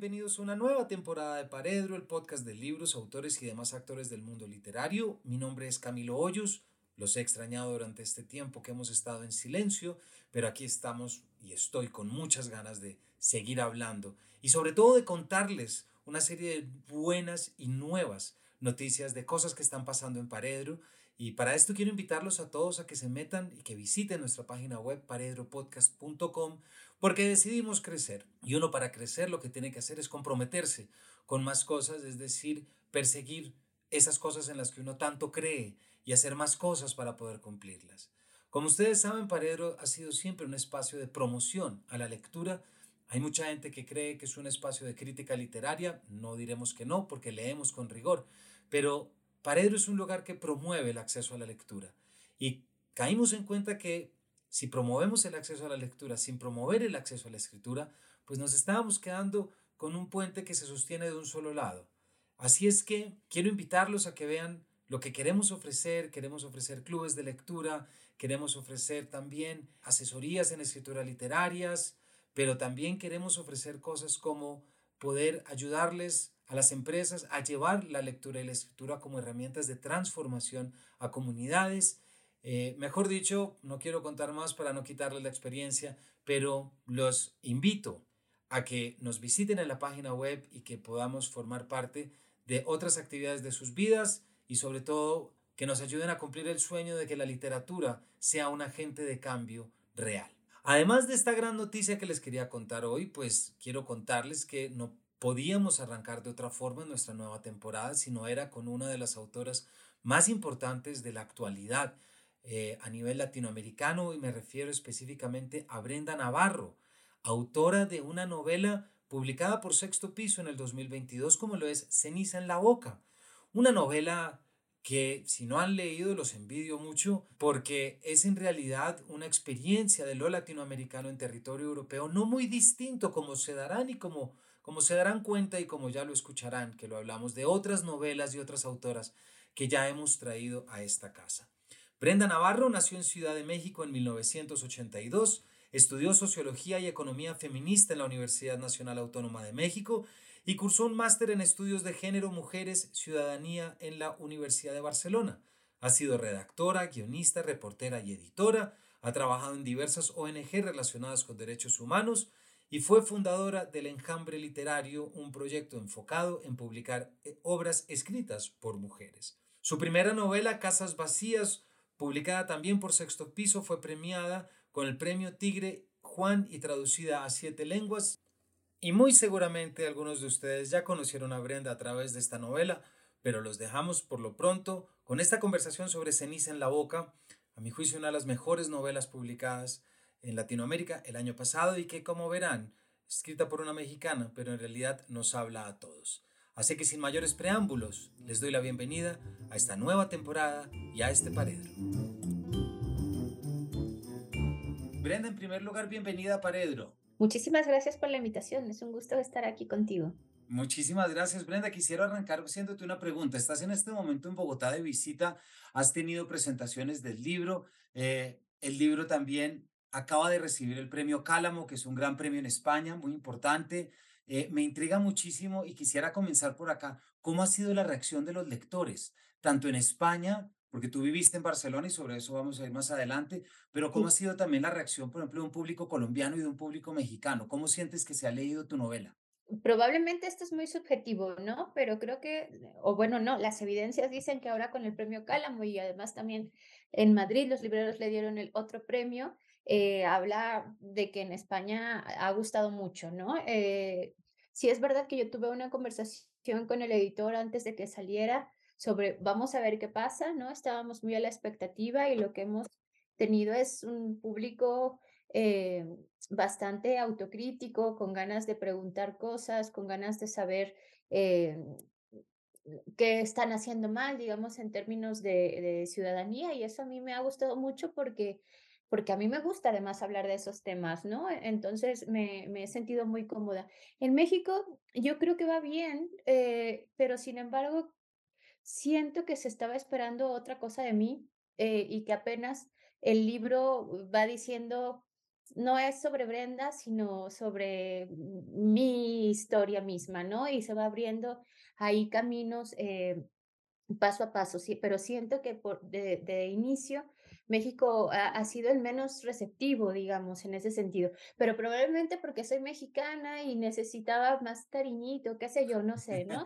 bienvenidos a una nueva temporada de Paredro, el podcast de libros, autores y demás actores del mundo literario. Mi nombre es Camilo Hoyos, los he extrañado durante este tiempo que hemos estado en silencio, pero aquí estamos y estoy con muchas ganas de seguir hablando y sobre todo de contarles una serie de buenas y nuevas noticias de cosas que están pasando en Paredro. Y para esto quiero invitarlos a todos a que se metan y que visiten nuestra página web paredropodcast.com porque decidimos crecer. Y uno para crecer lo que tiene que hacer es comprometerse con más cosas, es decir, perseguir esas cosas en las que uno tanto cree y hacer más cosas para poder cumplirlas. Como ustedes saben, Paredro ha sido siempre un espacio de promoción a la lectura. Hay mucha gente que cree que es un espacio de crítica literaria, no diremos que no, porque leemos con rigor, pero Paredro es un lugar que promueve el acceso a la lectura. Y caímos en cuenta que si promovemos el acceso a la lectura sin promover el acceso a la escritura, pues nos estábamos quedando con un puente que se sostiene de un solo lado. Así es que quiero invitarlos a que vean lo que queremos ofrecer. Queremos ofrecer clubes de lectura, queremos ofrecer también asesorías en escritura literarias, pero también queremos ofrecer cosas como poder ayudarles a las empresas a llevar la lectura y la escritura como herramientas de transformación a comunidades eh, mejor dicho, no quiero contar más para no quitarles la experiencia, pero los invito a que nos visiten en la página web y que podamos formar parte de otras actividades de sus vidas y sobre todo que nos ayuden a cumplir el sueño de que la literatura sea un agente de cambio real. Además de esta gran noticia que les quería contar hoy, pues quiero contarles que no podíamos arrancar de otra forma nuestra nueva temporada si no era con una de las autoras más importantes de la actualidad eh, a nivel latinoamericano y me refiero específicamente a Brenda Navarro, autora de una novela publicada por Sexto Piso en el 2022 como lo es Ceniza en la Boca, una novela que si no han leído los envidio mucho porque es en realidad una experiencia de lo latinoamericano en territorio europeo no muy distinto como se darán y como, como se darán cuenta y como ya lo escucharán que lo hablamos de otras novelas y otras autoras que ya hemos traído a esta casa. Brenda Navarro nació en Ciudad de México en 1982, estudió Sociología y Economía Feminista en la Universidad Nacional Autónoma de México y cursó un máster en Estudios de Género, Mujeres, Ciudadanía en la Universidad de Barcelona. Ha sido redactora, guionista, reportera y editora, ha trabajado en diversas ONG relacionadas con derechos humanos y fue fundadora del Enjambre Literario, un proyecto enfocado en publicar eh, obras escritas por mujeres. Su primera novela, Casas Vacías, publicada también por Sexto Piso, fue premiada con el premio Tigre Juan y traducida a siete lenguas. Y muy seguramente algunos de ustedes ya conocieron a Brenda a través de esta novela, pero los dejamos por lo pronto con esta conversación sobre Ceniza en la Boca, a mi juicio una de las mejores novelas publicadas en Latinoamérica el año pasado y que como verán, escrita por una mexicana, pero en realidad nos habla a todos. Así que sin mayores preámbulos, les doy la bienvenida a esta nueva temporada y a este Paredro. Brenda, en primer lugar, bienvenida a Paredro. Muchísimas gracias por la invitación, es un gusto estar aquí contigo. Muchísimas gracias, Brenda. Quisiera arrancar haciéndote una pregunta. Estás en este momento en Bogotá de visita, has tenido presentaciones del libro. Eh, el libro también acaba de recibir el premio Cálamo, que es un gran premio en España, muy importante. Eh, me intriga muchísimo y quisiera comenzar por acá. ¿Cómo ha sido la reacción de los lectores, tanto en España, porque tú viviste en Barcelona y sobre eso vamos a ir más adelante, pero cómo ha sido también la reacción, por ejemplo, de un público colombiano y de un público mexicano? ¿Cómo sientes que se ha leído tu novela? Probablemente esto es muy subjetivo, ¿no? Pero creo que, o bueno, no, las evidencias dicen que ahora con el premio Cálamo y además también en Madrid los libreros le dieron el otro premio, eh, habla de que en España ha gustado mucho, ¿no? Eh, sí es verdad que yo tuve una conversación con el editor antes de que saliera sobre, vamos a ver qué pasa, ¿no? Estábamos muy a la expectativa y lo que hemos tenido es un público eh, bastante autocrítico, con ganas de preguntar cosas, con ganas de saber qué están haciendo mal, digamos, en términos de, ciudadanía. Y eso a mí me ha gustado mucho porque porque a mí me gusta además hablar de esos temas, ¿no? Entonces me, he sentido muy cómoda. En México yo creo que va bien, eh, pero sin embargo siento que se estaba esperando otra cosa de mí eh, y que apenas el libro va diciendo no es sobre Brenda, sino sobre mi historia misma, ¿no? Y se va abriendo ahí caminos eh, paso a paso, sí, pero siento que por, de, de inicio México ha, ha, sido el menos receptivo, digamos, en ese sentido, pero probablemente porque soy mexicana y necesitaba más cariñito, qué sé yo, no sé, ¿no?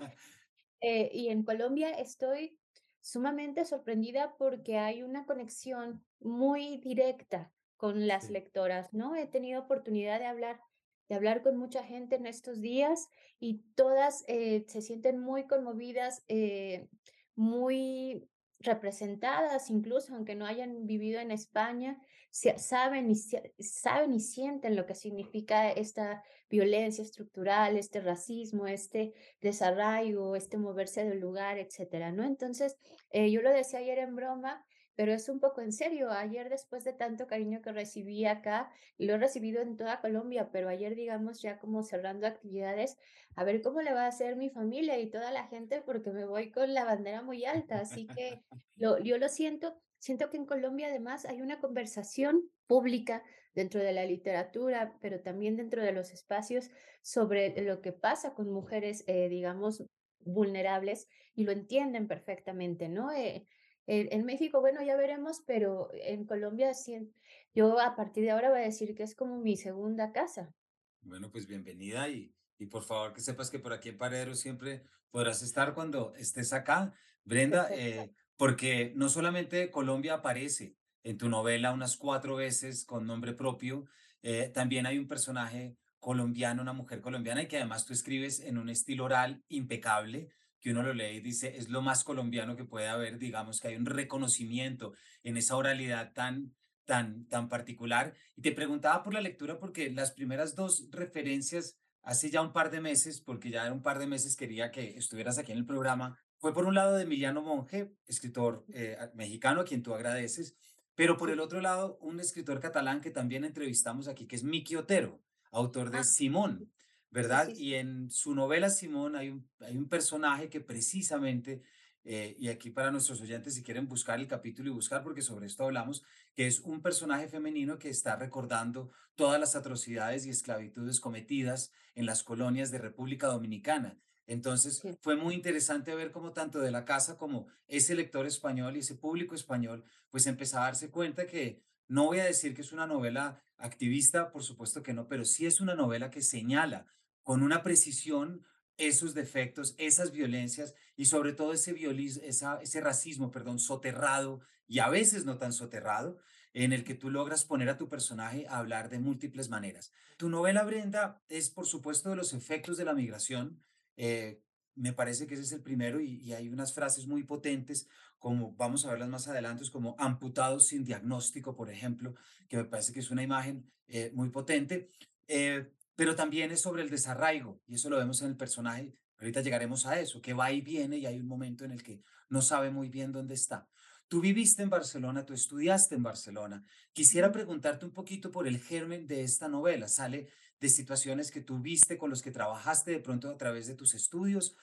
Eh, y en Colombia estoy sumamente sorprendida porque hay una conexión muy directa con las Sí. lectoras, ¿no? He tenido oportunidad de hablar, de hablar con mucha gente en estos días y todas eh, se sienten muy conmovidas, eh, muy representadas, incluso aunque no hayan vivido en España, saben y, saben y sienten lo que significa esta violencia estructural, este racismo, este desarraigo, este moverse del lugar, etcétera, ¿no? Entonces, eh, yo lo decía ayer en broma, pero es un poco en serio. Ayer, después de tanto cariño que recibí acá, y lo he recibido en toda Colombia, pero ayer, digamos, ya como cerrando actividades, a ver cómo le va a hacer mi familia y toda la gente, porque me voy con la bandera muy alta. Así que lo, yo lo siento. Siento que en Colombia además hay una conversación pública dentro de la literatura, pero también dentro de los espacios sobre lo que pasa con mujeres, eh, digamos, vulnerables y lo entienden perfectamente, ¿no? Eh, en, México, bueno, ya veremos, pero en Colombia sí, yo a partir de ahora voy a decir que es como mi segunda casa. Bueno, pues bienvenida y, y por favor que sepas que por aquí en Paredro siempre podrás estar cuando estés acá, Brenda, eh, porque no solamente Colombia aparece en tu novela unas cuatro veces con nombre propio, eh, también hay un personaje colombiano, una mujer colombiana y que además tú escribes en un estilo oral impecable, que uno lo lee y dice es lo más colombiano que puede haber, digamos que hay un reconocimiento en esa oralidad tan tan, tan particular. Y te preguntaba por la lectura porque las primeras dos referencias hace ya un par de meses, porque ya era un par de meses quería que estuvieras aquí en el programa, fue por un lado de Emiliano Monge, escritor eh, mexicano a quien tú agradeces, pero por el otro lado un escritor catalán que también entrevistamos aquí, que es Miki Otero, autor de Ah, Simón, ¿verdad? sí, sí. Y en su novela Simón hay un, hay un personaje que precisamente, eh, y aquí para nuestros oyentes, si quieren buscar el capítulo y buscar, porque sobre esto hablamos, que es un personaje femenino que está recordando todas las atrocidades y esclavitudes cometidas en las colonias de República Dominicana. Entonces, sí. fue muy interesante ver cómo tanto de la casa como ese lector español y ese público español, pues empezaba a darse cuenta que no voy a decir que es una novela activista, por supuesto que no, pero sí es una novela que señala con una precisión esos defectos, esas violencias y sobre todo ese, violis, esa, ese racismo, perdón, soterrado y a veces no tan soterrado, en el que tú logras poner a tu personaje a hablar de múltiples maneras. Tu novela, Brenda, es por supuesto de los efectos de la migración. eh, me parece que ese es el primero y, y hay unas frases muy potentes, como vamos a verlas más adelante, como amputados sin diagnóstico, por ejemplo, que me parece que es una imagen eh, muy potente. Eh, pero también es sobre el desarraigo, y eso lo vemos en el personaje. Ahorita llegaremos a eso, que va y viene y hay un momento en el que no sabe muy bien dónde está. Tú viviste en Barcelona, tú estudiaste en Barcelona. Quisiera preguntarte un poquito por el germen de esta novela. ¿Sale de situaciones que tú viste, con los que trabajaste de pronto a través de tus estudios,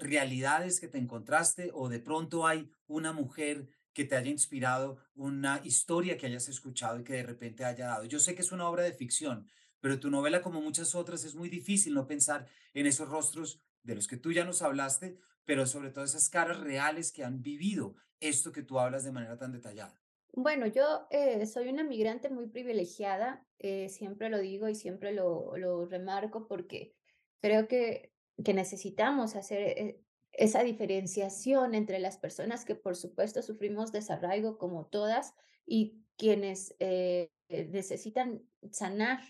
realidades que te encontraste, o de pronto hay una mujer que te haya inspirado, una historia que hayas escuchado y que de repente haya dado? Yo sé que es una obra de ficción, pero tu novela, como muchas otras, es muy difícil no pensar en esos rostros de los que tú ya nos hablaste, pero sobre todo esas caras reales que han vivido esto que tú hablas de manera tan detallada. Bueno, yo eh, soy una migrante muy privilegiada, eh, siempre lo digo y siempre lo, lo remarco porque creo que, que necesitamos hacer eh, esa diferenciación entre las personas que por supuesto sufrimos desarraigo como todas y quienes eh, necesitan sanar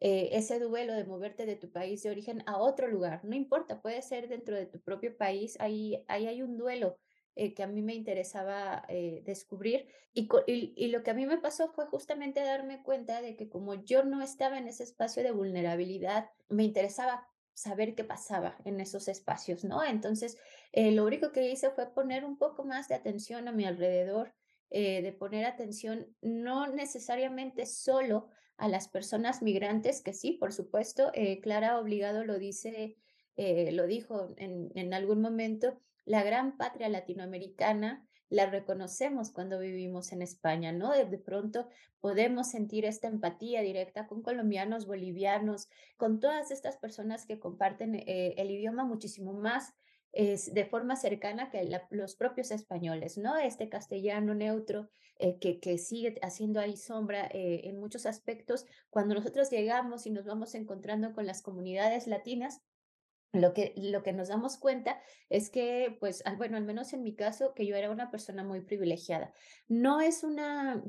eh, ese duelo de moverte de tu país de origen a otro lugar. No importa, puede ser dentro de tu propio país, ahí, ahí hay un duelo eh, que a mí me interesaba eh, descubrir y, y, lo que a mí me pasó fue justamente darme cuenta de que como yo no estaba en ese espacio de vulnerabilidad, me interesaba saber qué pasaba en esos espacios, ¿no? Entonces, eh, lo único que hice fue poner un poco más de atención a mi alrededor, de poner atención no necesariamente solo a las personas migrantes, que sí, por supuesto, eh, Clara Obligado lo dice, eh, lo dijo en, en algún momento, la gran patria latinoamericana la reconocemos cuando vivimos en España, ¿no? De, de pronto podemos sentir esta empatía directa con colombianos, bolivianos, con todas estas personas que comparten eh, el idioma muchísimo más es de forma cercana que los propios españoles, ¿no? Este castellano neutro eh, que, que, sigue haciendo ahí sombra eh, en muchos aspectos. Cuando nosotros llegamos y nos vamos encontrando con las comunidades latinas, lo que, lo que nos damos cuenta es que, pues, al, bueno, al menos en mi caso, que yo era una persona muy privilegiada. No es una,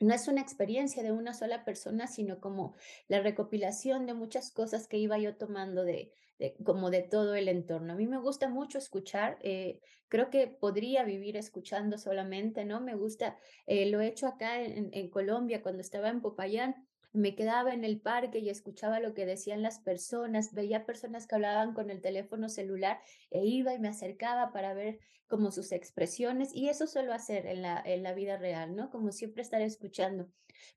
no es una experiencia de una sola persona, sino como la recopilación de muchas cosas que iba yo tomando de, de como de todo el entorno. A mí me gusta mucho escuchar, eh, creo que podría vivir escuchando solamente, ¿no? Me gusta, eh, lo he hecho acá en, en Colombia cuando estaba en Popayán me quedaba en el parque y escuchaba lo que decían las personas, veía personas que hablaban con el teléfono celular e iba y me acercaba para ver como sus expresiones y eso suelo hacer en la, en la vida real, ¿no? Como siempre estar escuchando.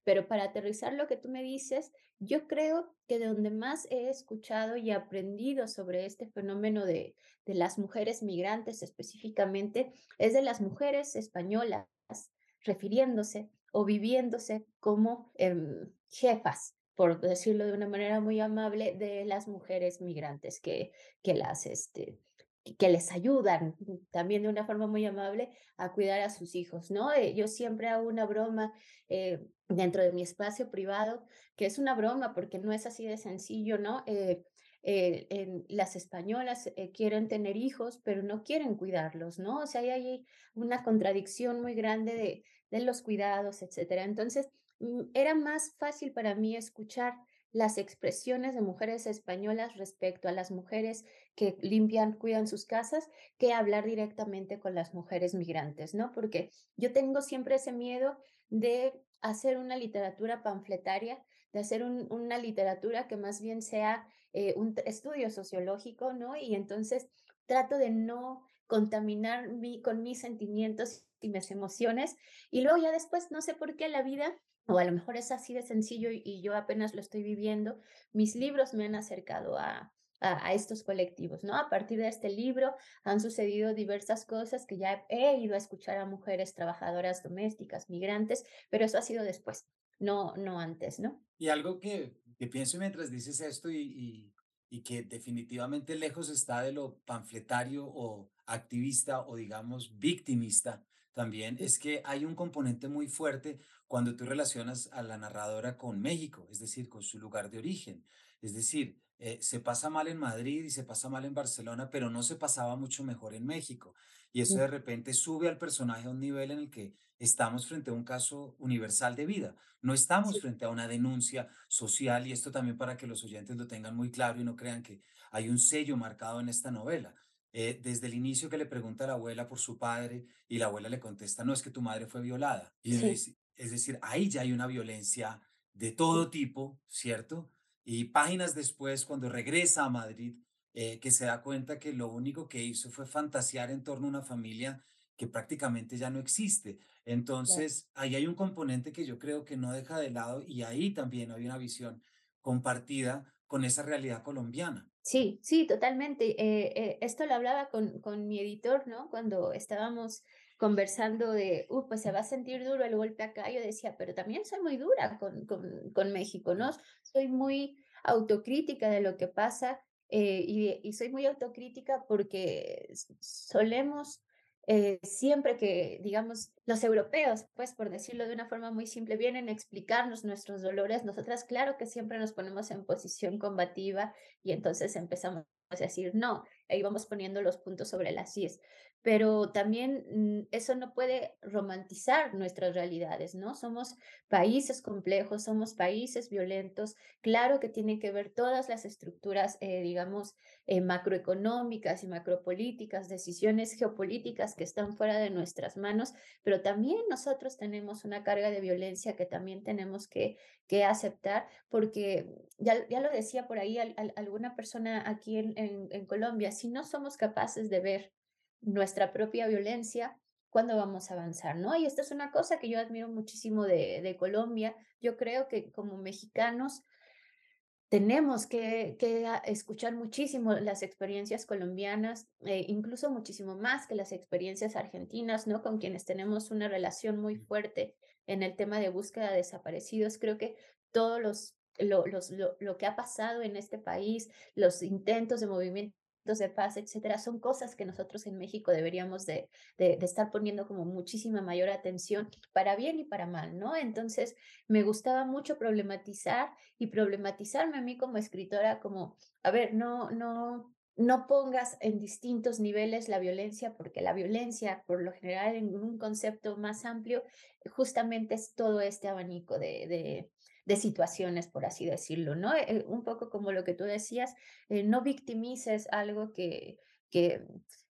Pero para aterrizar lo que tú me dices, yo creo que de donde más he escuchado y aprendido sobre este fenómeno de, de las mujeres migrantes específicamente es de las mujeres españolas refiriéndose o viviéndose como eh, jefas, por decirlo de una manera muy amable, de las mujeres migrantes que, que las, este, que les ayudan también de una forma muy amable a cuidar a sus hijos, ¿no? Eh, yo siempre hago una broma eh, dentro de mi espacio privado, que es una broma porque no es así de sencillo, ¿no? Eh, las españolas quieren tener hijos, pero no quieren cuidarlos, ¿no? O sea, hay ahí una contradicción muy grande de, de los cuidados, etcétera. Entonces, mm, era más fácil para mí escuchar las expresiones de mujeres españolas respecto a las mujeres que limpian, cuidan sus casas, que hablar directamente con las mujeres migrantes, ¿no? Porque yo tengo siempre ese miedo de hacer una literatura panfletaria, de hacer un, una literatura que más bien sea eh, un estudio sociológico, ¿no? Y entonces trato de no contaminar mi, con mis sentimientos y mis emociones. Y luego ya después, no sé por qué la vida, o a lo mejor es así de sencillo y, y yo apenas lo estoy viviendo, mis libros me han acercado a, a, a, estos colectivos, ¿no? A partir de este libro han sucedido diversas cosas que ya he ido a escuchar a mujeres trabajadoras domésticas, migrantes, pero eso ha sido después, no, no antes, ¿no? Y algo que, que pienso mientras dices esto y, y, y que definitivamente lejos está de lo panfletario o activista o digamos victimista, también es que hay un componente muy fuerte cuando tú relacionas a la narradora con México, es decir, con su lugar de origen. Es decir, eh, se pasa mal en Madrid y se pasa mal en Barcelona, pero no se pasaba mucho mejor en México. Y eso de repente sube al personaje a un nivel en el que estamos frente a un caso universal de vida. No estamos frente a una denuncia social y esto también para que los oyentes lo tengan muy claro y no crean que hay un sello marcado en esta novela. Eh, desde el inicio que le pregunta a la abuela por su padre y la abuela le contesta, no es que tu madre fue violada. Y sí, es decir, ahí ya hay una violencia de todo tipo, ¿cierto? Y páginas después, cuando regresa a Madrid, eh, que se da cuenta que lo único que hizo fue fantasear en torno a una familia que prácticamente ya no existe. claro. Entonces, ahí hay un componente que yo creo que no deja de lado y ahí también hay una visión compartida con esa realidad colombiana. Sí, sí, totalmente. Eh, eh, esto lo hablaba con, con mi editor, ¿no? Cuando estábamos conversando de, uh, pues se va a sentir duro el golpe acá. Yo decía, pero también soy muy dura con, con, con México, ¿no? Soy muy autocrítica de lo que pasa eh, y, y soy muy autocrítica porque solemos, eh, siempre que, digamos, los europeos, pues por decirlo de una forma muy simple, vienen a explicarnos nuestros dolores, nosotras, claro que siempre nos ponemos en posición combativa y entonces empezamos a decir, no, ahí vamos poniendo los puntos sobre las IES. Pero también mm, eso no puede romantizar nuestras realidades, ¿no? Somos países complejos, somos países violentos. Claro que tienen que ver todas las estructuras, eh, digamos, eh, macroeconómicas y macropolíticas, decisiones geopolíticas que están fuera de nuestras manos, pero también nosotros tenemos una carga de violencia que también tenemos que, que aceptar porque ya, ya lo decía por ahí al- al- alguna persona aquí en, en- en Colombia, si no somos capaces de ver nuestra propia violencia, ¿cuándo vamos a avanzar? ¿no? Y esta es una cosa que yo admiro muchísimo de, de Colombia. Yo creo que como mexicanos tenemos que, que escuchar muchísimo las experiencias colombianas, eh, incluso muchísimo más que las experiencias argentinas, ¿no? Con quienes tenemos una relación muy fuerte en el tema de búsqueda de desaparecidos. Creo que todos los, lo, los, lo, lo que ha pasado en este país, los intentos de movimiento de paz, etcétera, son cosas que nosotros en México deberíamos de, de, estar poniendo como muchísima mayor atención para bien y para mal, ¿no? Entonces, me gustaba mucho problematizar y problematizarme a mí como escritora, como, a ver, no, no, no pongas en distintos niveles la violencia, porque la violencia, por lo general, en un concepto más amplio, justamente es todo este abanico de de situaciones, por así decirlo, ¿no? Eh, un poco como lo que tú decías, eh, no victimices algo que, que,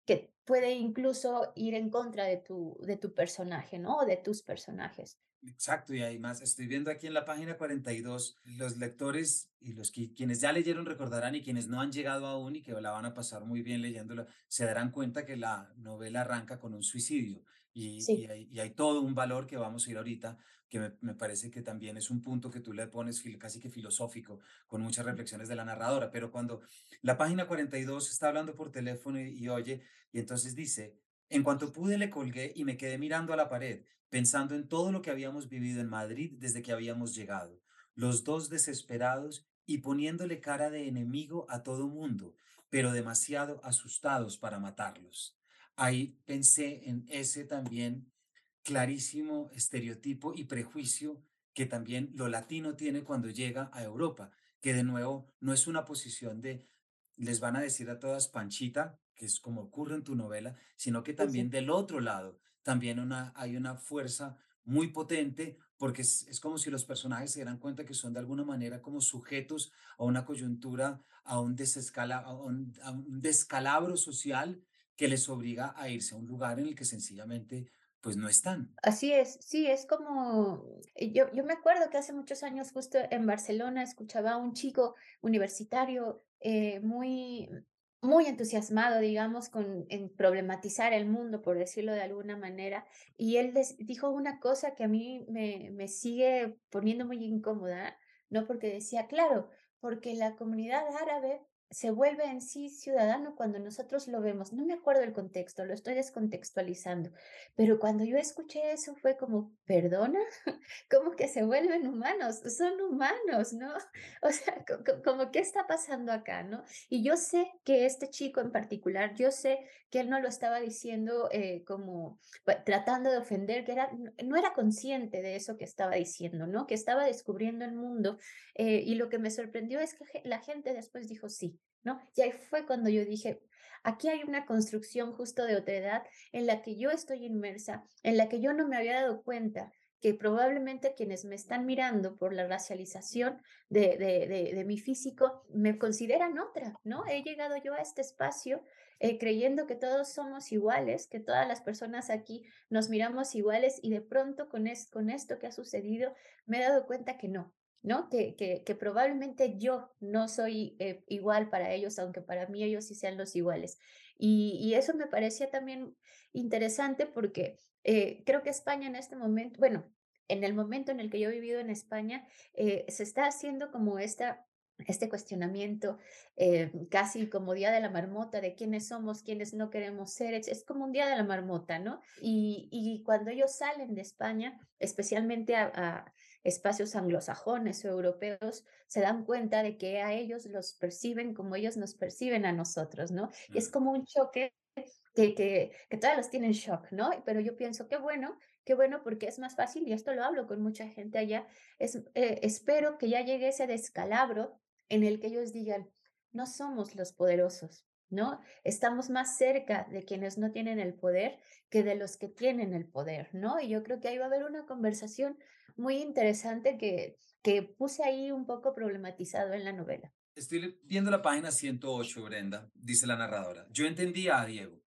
que puede incluso ir en contra de tu, de tu personaje, ¿no? O de tus personajes. Exacto, y además estoy viendo aquí en la página 42, los lectores y los que, quienes ya leyeron recordarán y quienes no han llegado aún y que la van a pasar muy bien leyéndola, se darán cuenta que la novela arranca con un suicidio y, y, Sí, hay, y hay todo un valor que vamos a ir ahorita, que me, me parece que también es un punto que tú le pones casi que filosófico, con muchas reflexiones de la narradora, pero cuando la página 42 está hablando por teléfono y, y oye, y entonces dice, en cuanto pude le colgué y me quedé mirando a la pared pensando en todo lo que habíamos vivido en Madrid desde que habíamos llegado, los dos desesperados y poniéndole cara de enemigo a todo mundo, pero demasiado asustados para matarlos. Ahí pensé en ese también clarísimo estereotipo y prejuicio que también lo latino tiene cuando llega a Europa, que de nuevo no es una posición de les van a decir a todas Panchita, que es como ocurre en tu novela, sino que también sí. del otro lado también una, hay una fuerza muy potente porque es, es como si los personajes se dieran cuenta que son de alguna manera como sujetos a una coyuntura, a un, desescala, a un, a un descalabro social que les obliga a irse a un lugar en el que sencillamente pues no están. Así es, sí, es como, eh, yo, yo me acuerdo que hace muchos años justo en Barcelona escuchaba a un chico universitario eh, muy, muy entusiasmado, digamos, con en problematizar el mundo, por decirlo de alguna manera, y él dijo una cosa que a mí me, me sigue poniendo muy incómoda, ¿no? Porque decía, claro, porque la comunidad árabe se vuelve en sí ciudadano cuando nosotros lo vemos. No me acuerdo el contexto, lo estoy descontextualizando pero cuando yo escuché eso fue como, ¿perdona? ¿Cómo que se vuelven humanos? Son humanos, ¿no? O sea, co- co- como, ¿qué está pasando acá, no? Y yo sé que este chico en particular, yo sé que él no lo estaba diciendo eh, como pa- tratando de ofender, que era, no era consciente de eso que estaba diciendo, ¿no? Que estaba descubriendo el mundo. eh, y lo que me sorprendió es que la gente después dijo sí, ¿no? Y ahí fue cuando yo dije, aquí hay una construcción justo de otredad en la que yo estoy inmersa, en la que yo no me había dado cuenta que probablemente quienes me están mirando por la racialización de, de, de, de mi físico me consideran otra, ¿no? He llegado yo a este espacio eh, creyendo que todos somos iguales, que todas las personas aquí nos miramos iguales y de pronto con, es, con esto que ha sucedido me he dado cuenta que no. ¿No? Que, que, que probablemente yo no soy eh, igual para ellos, aunque para mí ellos sí sean los iguales. Y, y eso me parecía también interesante porque eh, creo que España en este momento, bueno, en el momento en el que yo he vivido en España, eh, se está haciendo como esta, este cuestionamiento, eh, casi como día de la marmota, de quiénes somos, quiénes no queremos ser, es, como un día de la marmota, ¿no? Y, y cuando ellos salen de España, especialmente a, a espacios anglosajones o europeos, se dan cuenta de que a ellos los perciben como ellos nos perciben a nosotros, ¿no? Y es como un choque que, que, que todas las tienen shock, ¿no? Pero yo pienso, qué bueno, qué bueno porque es más fácil, y esto lo hablo con mucha gente allá, es, eh, espero que ya llegue ese descalabro en el que ellos digan, no somos los poderosos, ¿no? Estamos más cerca de quienes no tienen el poder que de los que tienen el poder, ¿no? Y yo creo que ahí va a haber una conversación muy interesante que, que puse ahí un poco problematizado en la novela. Estoy viendo la página 108, Brenda, dice la narradora. Yo entendía a Diego.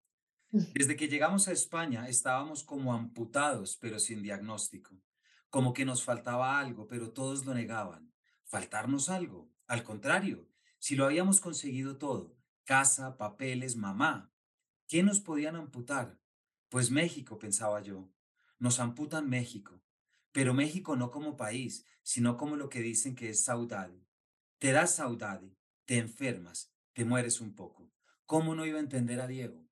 Desde que llegamos a España estábamos como amputados, pero sin diagnóstico. Como que nos faltaba algo, pero todos lo negaban. ¿Faltarnos algo? Al contrario, si lo habíamos conseguido todo, casa, papeles, mamá, ¿qué nos podían amputar? Pues México, pensaba yo. Nos amputan México, pero México no como país, sino como lo que dicen que es saudade. te das saudade, te enfermas, te mueres un poco. ¿Cómo no iba a entender a Diego?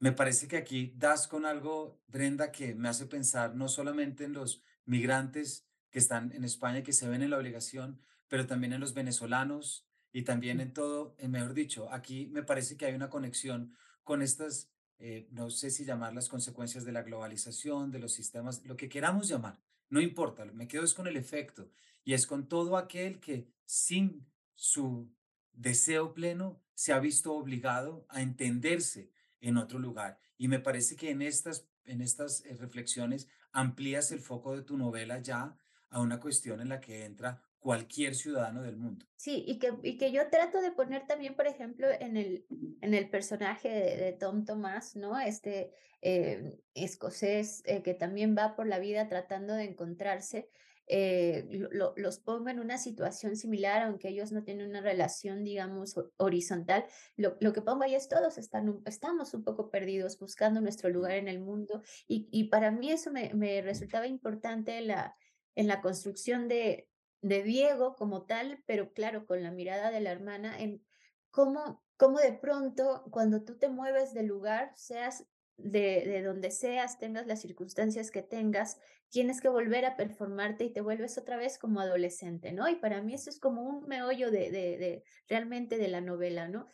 Me parece que aquí das con algo, Brenda, que me hace pensar no solamente en los migrantes que están en España y que se ven en la obligación, pero también en los venezolanos y también en todo, eh, mejor dicho, aquí me parece que hay una conexión con estas, eh, no sé si llamar las consecuencias de la globalización, de los sistemas, lo que queramos llamar, no importa, me quedo es con el efecto y es con todo aquel que sin su deseo pleno se ha visto obligado a entenderse en otro lugar. Y me parece que en estas, en estas eh, reflexiones amplías el foco de tu novela ya a una cuestión en la que entra cualquier ciudadano del mundo. Sí, y que, y que yo trato de poner también, por ejemplo, en el, en el personaje de, Tom Tomás, ¿no? Este eh, escocés eh, que también va por la vida tratando de encontrarse eh, los pongo en una situación similar, aunque ellos no tienen una relación, digamos, horizontal. Lo, lo que pongo ahí es todos están, estamos un poco perdidos buscando nuestro lugar en el mundo y, y para mí eso me, me resultaba importante en la, en la construcción de, de Diego como tal, pero claro, con la mirada de la hermana en cómo, cómo de pronto cuando tú te mueves del lugar, seas de, de, donde seas, tengas las circunstancias que tengas, tienes que volver a performarte y te vuelves otra vez como adolescente, ¿no? Y para mí eso es como un meollo de, de, de realmente de la novela, ¿no?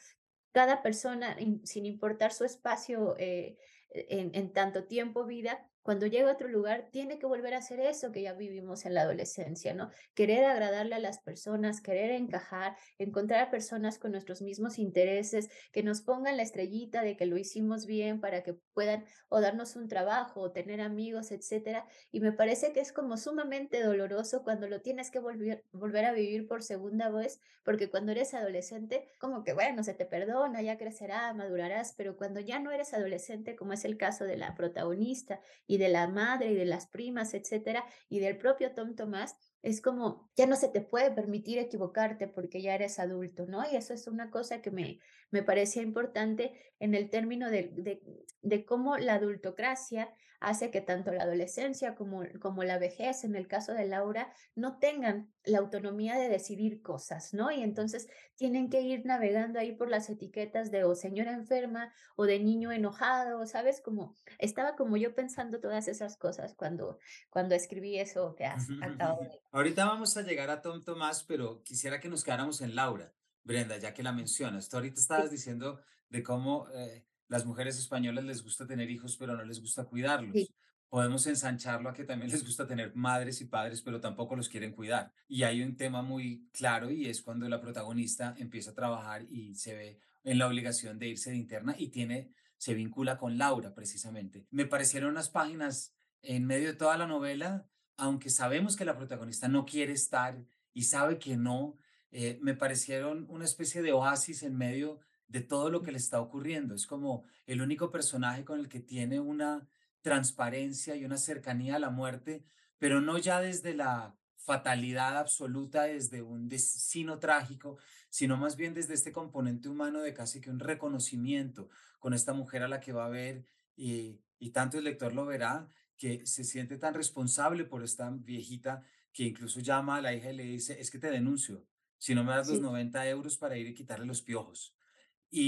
Cada persona, sin importar su espacio eh, en, en tanto tiempo, vida, cuando llega a otro lugar, tiene que volver a hacer eso que ya vivimos en la adolescencia, ¿no? Querer agradarle a las personas, querer encajar, encontrar personas con nuestros mismos intereses, que nos pongan la estrellita de que lo hicimos bien para que puedan o darnos un trabajo o tener amigos, etcétera. Y me parece que es como sumamente doloroso cuando lo tienes que volver, volver a vivir por segunda vez, porque cuando eres adolescente, como que bueno, se te perdona, ya crecerá, madurarás, pero cuando ya no eres adolescente, como es el caso de la protagonista, y de la madre y de las primas, etcétera, y del propio Tom Tomás, es como, ya no se te puede permitir equivocarte porque ya eres adulto, ¿no? Y eso es una cosa que me, me parecía importante en el término de, de, de cómo la adultocracia hace que tanto la adolescencia como, como la vejez, en el caso de Laura, no tengan la autonomía de decidir cosas, ¿no? Y entonces tienen que ir navegando ahí por las etiquetas de o señora enferma o de niño enojado, ¿sabes? Como estaba como yo pensando todas esas cosas cuando, cuando escribí eso que has acabado de Ahorita vamos a llegar a Tom Tomás, pero quisiera que nos quedáramos en Laura, Brenda, ya que la mencionas. Tú ahorita estabas diciendo de cómo eh, las mujeres españolas les gusta tener hijos, pero no les gusta Sí, cuidarlos. Podemos ensancharlo a que también les gusta tener madres y padres, pero tampoco los quieren cuidar. Y hay un tema muy claro y es cuando la protagonista empieza a trabajar y se ve en la obligación de irse de interna y tiene, se vincula con Laura precisamente. Me parecieron unas páginas en medio de toda la novela aunque sabemos que la protagonista no quiere estar y sabe que no, eh, me parecieron una especie de oasis en medio de todo lo que le está ocurriendo. Es como el único personaje con el que tiene una transparencia y una cercanía a la muerte, pero no ya desde la fatalidad absoluta, desde un destino trágico, sino más bien desde este componente humano de casi que un reconocimiento con esta mujer a la que va a ver y, y tanto el lector lo verá que se siente tan responsable por esta viejita que incluso llama a la hija y le dice, es que te denuncio, si no me das los sí, 90 euros para ir y quitarle los piojos.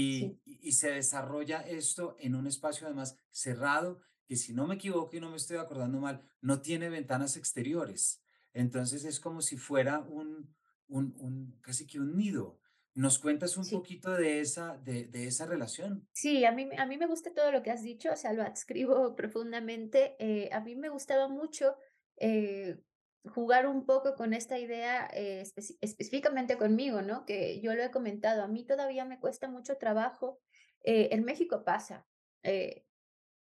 Sí, Y, y se desarrolla esto en un espacio además cerrado, que si no me equivoco y no me estoy acordando mal, no tiene ventanas exteriores. Entonces es como si fuera un, un, un casi que un nido. ¿Nos cuentas un sí. poquito de esa, de, de esa relación? Sí, a mí, a mí me gusta todo lo que has dicho, o sea, lo adscribo profundamente. eh, a mí me gustaba mucho eh, jugar un poco con esta idea eh, específicamente conmigo, ¿no? Que yo lo he comentado, a mí todavía me cuesta mucho trabajo. eh, en México pasa. eh,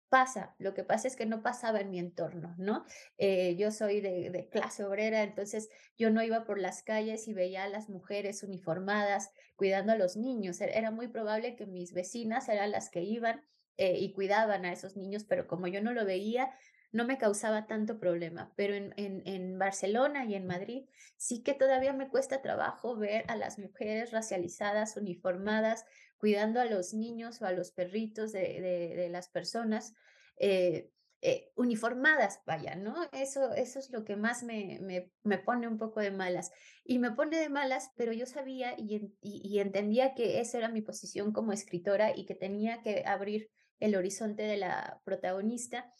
Pasa, lo que pasa es que no pasaba en mi entorno, ¿no? Eh, yo soy de, clase obrera, entonces yo no iba por las calles y veía a las mujeres uniformadas cuidando a los niños. E- Era muy probable que mis vecinas eran las que iban y cuidaban a esos niños, pero como yo no lo veía, no me causaba tanto problema. Pero en, en, en Barcelona y en Madrid sí que todavía me cuesta trabajo ver a las mujeres racializadas, uniformadas, cuidando a los niños o a los perritos de, de, de las personas. Eh, eh, uniformadas, vaya, ¿no? Eso, eso es lo que más me, me, me, pone un poco de malas. Y me pone de malas, pero yo sabía y, y, entendía que esa era mi posición como escritora y que tenía que abrir el horizonte de la protagonista.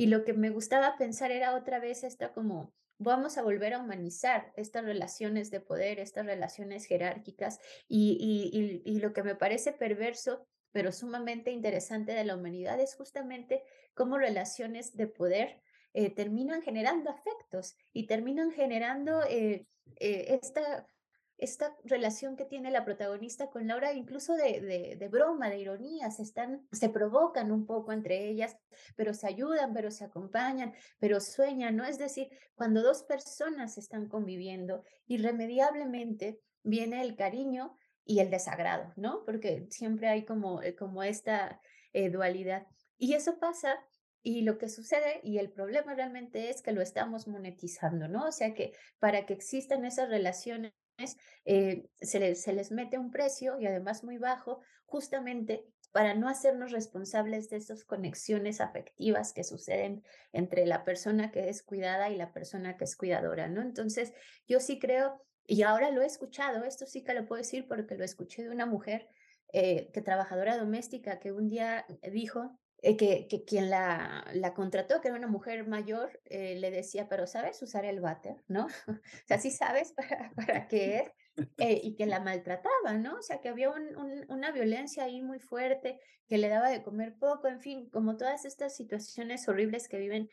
Y lo que me gustaba pensar era otra vez esta como vamos a volver a humanizar estas relaciones de poder, estas relaciones jerárquicas y, y, y, lo que me parece perverso, pero sumamente interesante de la humanidad es justamente cómo relaciones de poder eh, terminan generando afectos y terminan generando eh, eh, esta esta relación que tiene la protagonista con Laura, incluso de, de, broma, de ironía, se, están, se provocan un poco entre ellas, pero se ayudan, pero se acompañan, pero sueñan, ¿no? Es decir, cuando dos personas están conviviendo, irremediablemente viene el cariño y el desagrado, ¿no? Porque siempre hay como, eh, como esta eh, dualidad. Y eso pasa y lo que sucede y el problema realmente es que lo estamos monetizando, ¿no? O sea que para que existan esas relaciones eh, se, les, se les mete un precio y además muy bajo, justamente para no hacernos responsables de esas conexiones afectivas que suceden entre la persona que es cuidada y la persona que es cuidadora, ¿no? Entonces, yo sí creo, y ahora lo he escuchado, esto sí que lo puedo decir porque lo escuché de una mujer eh, que trabajadora doméstica que un día dijo eh, que, que, quien la, la, contrató, que era una mujer mayor, eh, le decía, pero ¿sabes usar el váter? ¿No? o sea, sí sabes para, para qué es. Eh, y que la maltrataba, ¿no? O sea, que había un, un, una violencia ahí muy fuerte, que le daba de comer poco, en fin, como todas estas situaciones horribles que viven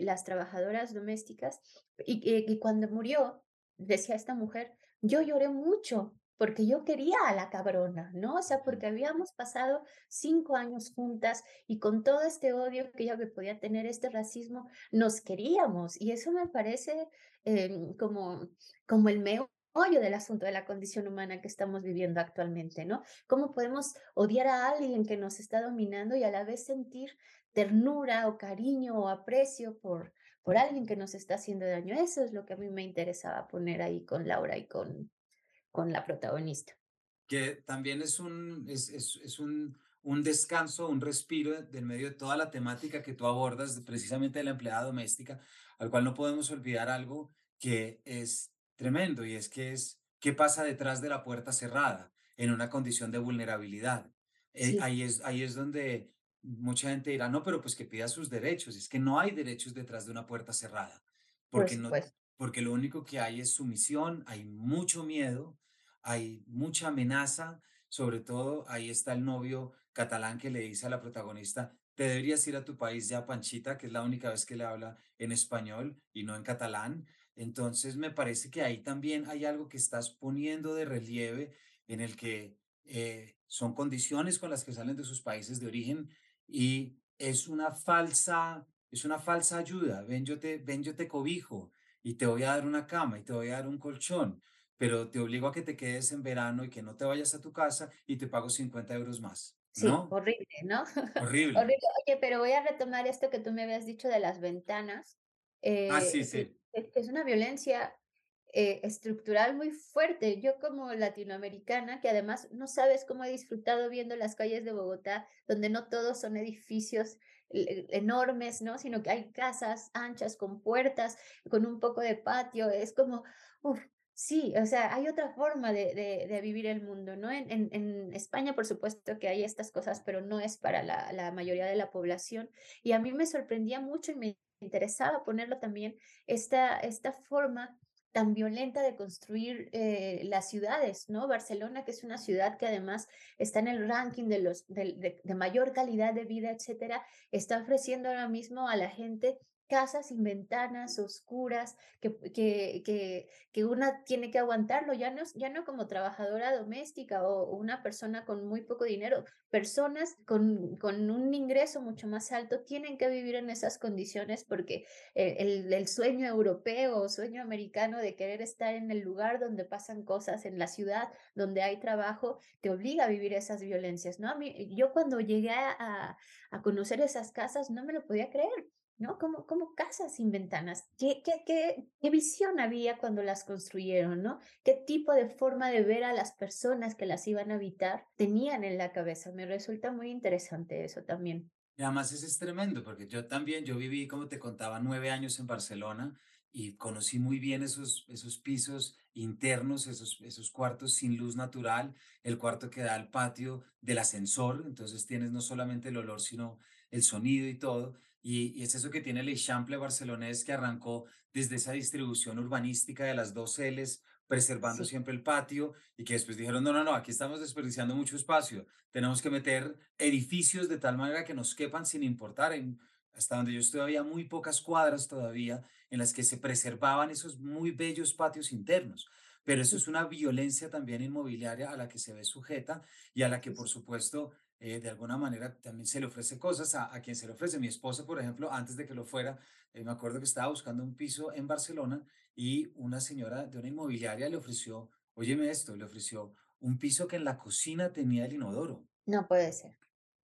las trabajadoras domésticas. Y, y cuando murió, decía esta mujer, yo lloré mucho porque yo quería a la cabrona, ¿no? O sea, porque habíamos pasado cinco años juntas y con todo este odio que ella me podía tener, este racismo, nos queríamos. Y eso me parece em, como, como el meollo del asunto de la condición humana que estamos viviendo actualmente, ¿no? ¿Cómo podemos odiar a alguien que nos está dominando y a la vez sentir ternura o cariño o aprecio por, por alguien que nos está haciendo daño? Eso es lo que a mí me interesaba poner ahí con Laura y con, con la protagonista. Que también es un, es, es, es un, un descanso, un respiro del medio de toda la temática que tú abordas, precisamente de la empleada doméstica, al cual no podemos olvidar algo que es tremendo y es que es qué pasa detrás de la puerta cerrada en una condición de vulnerabilidad. Eh, sí. ahí, es, ahí es donde mucha gente dirá, no, pero pues que pida sus derechos. Es que no hay derechos detrás de una puerta cerrada, porque, no, porque lo único que hay es sumisión, hay mucho miedo, hay mucha amenaza, sobre todo ahí está el novio catalán que le dice a la protagonista, te deberías ir a tu país ya, Panchita, que es la única vez que le habla en español y no en catalán. Entonces me parece que ahí también hay algo que estás poniendo de relieve en el que eh, son condiciones con las que salen de sus países de origen y es una falsa, es una falsa ayuda. Ven yo te, ven yo te cobijo y te voy a dar una cama y te voy a dar un colchón pero te obligo a que te quedes en verano y que no te vayas a tu casa y te pago 50 euros más. ¿no? Sí, horrible, ¿no? Horrible. horrible. Oye, pero voy a retomar esto que tú me habías dicho de las ventanas. ah, sí, sí. Es, es una violencia eh, estructural muy fuerte. Yo como latinoamericana, que además no sabes cómo he disfrutado viendo las calles de Bogotá, donde no todos son edificios enormes, ¿no? Sino que hay casas anchas con puertas, con un poco de patio. Es como, uff, Sí, o sea, hay otra forma de, de, de vivir el mundo, ¿no? En, en, en, España, por supuesto que hay estas cosas, pero no es para la, la, mayoría de la población. Y a mí me sorprendía mucho y me interesaba ponerlo también, esta, esta forma tan violenta de construir eh, las ciudades, ¿no? Barcelona, que es una ciudad que además está en el ranking de, los, de, de, de mayor calidad de vida, etcétera, está ofreciendo ahora mismo a la gente casas sin ventanas, oscuras, que, que, que, que, una tiene que aguantarlo, ya no, ya no como trabajadora doméstica o una persona con muy poco dinero, personas con, con un ingreso mucho más alto tienen que vivir en esas condiciones porque el, el sueño europeo o sueño americano de querer estar en el lugar donde pasan cosas, en la ciudad donde hay trabajo, te obliga a vivir esas violencias, ¿no? A mí, yo cuando llegué a, a conocer esas casas no me lo podía creer ¿no? Como, como casas sin ventanas. ¿Qué, qué, qué, ¿Qué visión había cuando las construyeron, no? ¿Qué tipo de forma de ver a las personas que las iban a habitar tenían en la cabeza? Me resulta muy interesante eso también. Y además ese es tremendo, porque yo también, yo viví, como te contaba, nueve años en Barcelona y conocí muy bien esos, esos pisos internos, esos, esos cuartos sin luz natural, el cuarto que da al patio del ascensor, entonces tienes no solamente el olor, sino el sonido y todo. Y, y es eso que tiene el Eixample barcelonés que arrancó desde esa distribución urbanística de las dos Ls, preservando Sí, siempre el patio y que después dijeron, no, no, no, aquí estamos desperdiciando mucho espacio, tenemos que meter edificios de tal manera que nos quepan sin importar. En, hasta donde yo estoy había muy pocas cuadras todavía en las que se preservaban esos muy bellos patios internos. Pero eso es una violencia también inmobiliaria a la que se ve sujeta y a la que, por supuesto, eh, de alguna manera también se le ofrece cosas a, a quien se le ofrece. Mi esposa, por ejemplo, antes de que lo fuera, eh, me acuerdo que estaba buscando un piso en Barcelona y una señora de una inmobiliaria le ofreció, óyeme esto, le ofreció un piso que en la cocina tenía el inodoro. No puede ser.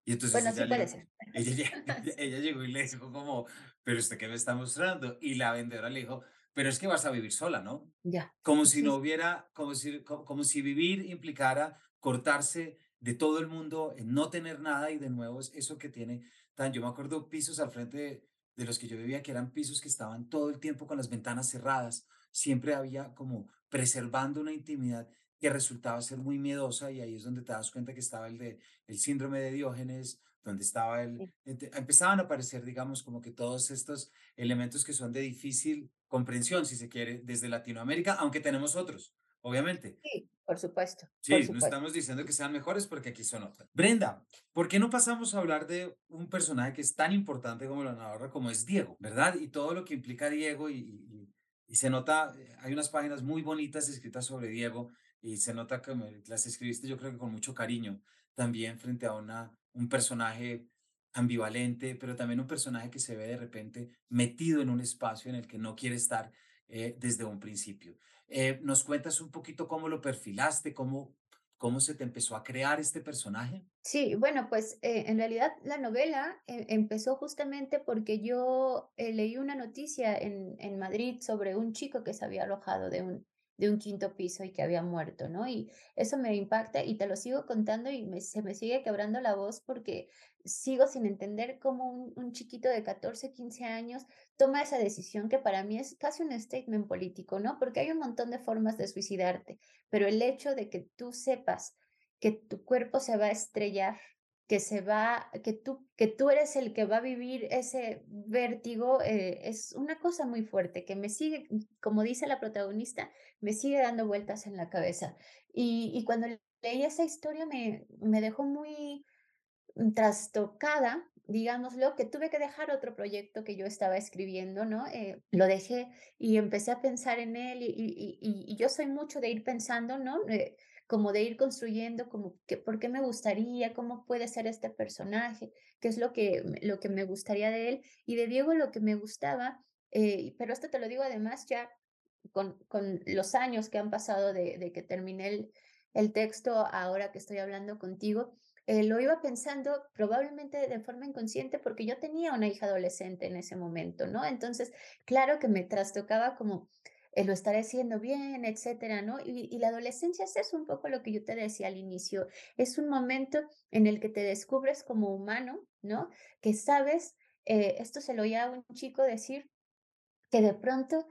Y entonces Bueno, sí ella puede le ser. ella lle ella Sí, ella llegó y le dijo como: "¿Pero usted qué me está mostrando?". Y la vendedora le dijo: "Pero es que vas a vivir sola, ¿no?". ya. Como si Sí, no sí, hubiera como si co como si vivir implicara cortarse de todo el mundo, en no tener nada, y de nuevo es eso que tiene tan yo me acuerdo pisos al frente de de los que yo vivía, que eran pisos que estaban todo el tiempo con las ventanas cerradas. Siempre había como preservando una intimidad que resultaba ser muy miedosa, y ahí es donde te das cuenta que estaba el de el síndrome de Diógenes, donde estaba el, sí. empezaban a aparecer, digamos, como que todos estos elementos que son de difícil comprensión, si se quiere, desde Latinoamérica, aunque tenemos otros, obviamente. Sí, por supuesto, por Sí, no supuesto. estamos diciendo que sean mejores porque aquí son otras. Brenda, ¿por qué no pasamos a hablar de un personaje que es tan importante como la Navarra, como es Diego, ¿verdad? Y todo lo que implica Diego y, y- y se nota, eh, hay unas páginas muy bonitas escritas sobre Diego y se nota que me- las escribiste yo creo que con mucho cariño también frente a una, un personaje ambivalente, pero también un personaje que se ve de repente metido en un espacio en el que no quiere estar eh, desde un principio. Eh, ¿nos cuentas un poquito cómo lo perfilaste, cómo, cómo se te empezó a crear este personaje? Sí, bueno, pues, eh, en realidad la novela, eh, empezó justamente porque yo, leí una noticia en en Madrid sobre un chico que se había arrojado de un de un quinto piso y que había muerto, ¿no? Y eso me impacta y te lo sigo contando y se me sigue quebrando la voz porque sigo sin entender cómo un un chiquito de 14 15 años toma esa decisión que para mí es casi un statement político, ¿no? Porque hay un montón de formas de suicidarte, pero el hecho de que tú sepas que tu cuerpo se va a estrellar, que se va que tú que tú eres el que va a vivir ese vértigo, eh, es una cosa muy fuerte que me sigue, como dice la protagonista, me sigue dando vueltas en la cabeza. Y y cuando leí esa historia me me dejó muy mm, trastocada, digámoslo, que tuve que dejar otro proyecto que yo estaba escribiendo, ¿no? Eh, lo dejé y empecé a pensar en él y, y- yo soy mucho de ir pensando, ¿no? Eh, como de ir construyendo, como que, ¿por qué me gustaría? ¿Cómo puede ser este personaje? ¿Qué es lo que, lo que me gustaría de él? Y de Diego lo que me gustaba, eh, pero esto te lo digo además ya con, con los años que han pasado de, de que terminé el, el texto, ahora que estoy hablando contigo, eh, lo iba pensando probablemente de forma inconsciente porque yo tenía una hija adolescente en ese momento, ¿no? Entonces, claro que me trastocaba como, lo estaré haciendo bien, etcétera, ¿no? Y, la adolescencia es un poco lo que yo te decía al inicio, es un momento en el que te descubres como humano, ¿no? Que sabes, eh, esto se lo oía a un chico decir, que de pronto